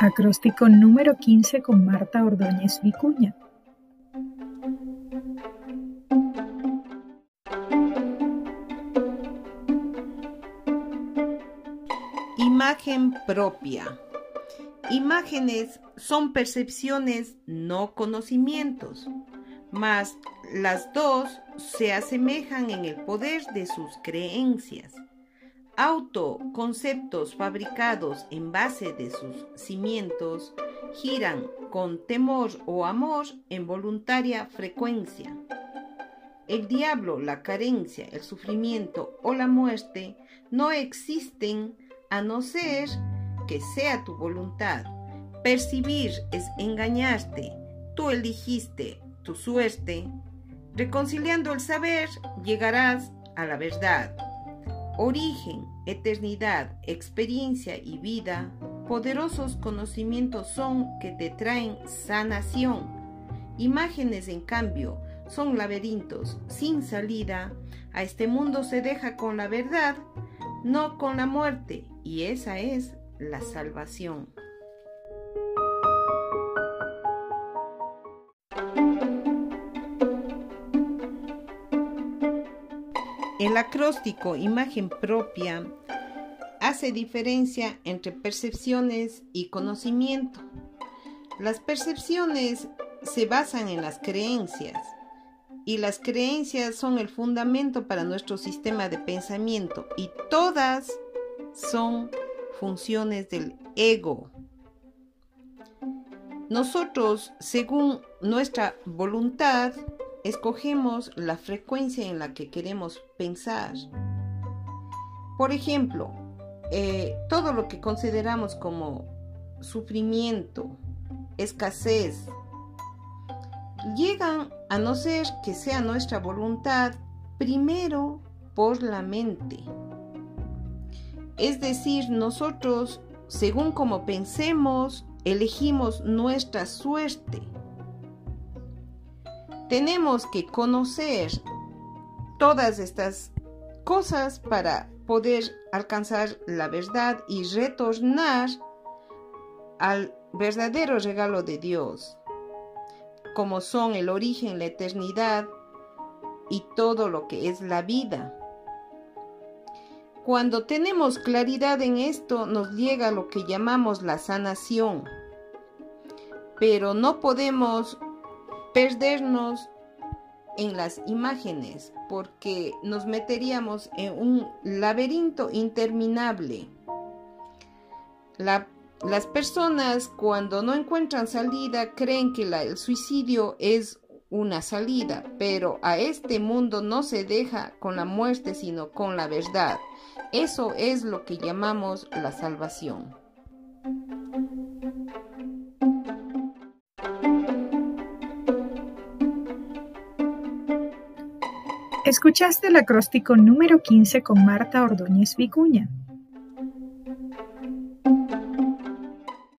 Acróstico número 15 con Marta Ordóñez Vicuña. Imagen propia. Imágenes son percepciones, no conocimientos, mas las dos se asemejan en el poder de sus creencias autoconceptos fabricados en base de sus cimientos giran con temor o amor en voluntaria frecuencia. El diablo, la carencia, el sufrimiento o la muerte no existen a no ser que sea tu voluntad. Percibir es engañarte. Tú eligiste tu suerte. Reconciliando el saber, llegarás a la verdad origen, eternidad, experiencia y vida, poderosos conocimientos son que te traen sanación. Imágenes, en cambio, son laberintos sin salida. A este mundo se deja con la verdad, no con la muerte, y esa es la salvación. El acróstico imagen propia hace diferencia entre percepciones y conocimiento. Las percepciones se basan en las creencias y las creencias son el fundamento para nuestro sistema de pensamiento y todas son funciones del ego. Nosotros, según nuestra voluntad, escogemos la frecuencia en la que queremos pensar. Por ejemplo, eh, todo lo que consideramos como sufrimiento, escasez, llegan a no ser que sea nuestra voluntad primero por la mente. Es decir, nosotros, según como pensemos, elegimos nuestra suerte. Tenemos que conocer todas estas cosas para poder alcanzar la verdad y retornar al verdadero regalo de Dios, como son el origen, la eternidad y todo lo que es la vida. Cuando tenemos claridad en esto, nos llega lo que llamamos la sanación, pero no podemos perdernos en las imágenes porque nos meteríamos en un laberinto interminable. las personas cuando no encuentran salida creen que el suicidio es una salida, pero a este mundo no se deja con la muerte sino con la verdad. Eso es lo que llamamos la salvación. Escuchaste el acróstico número 15 con Marta Ordóñez Vicuña.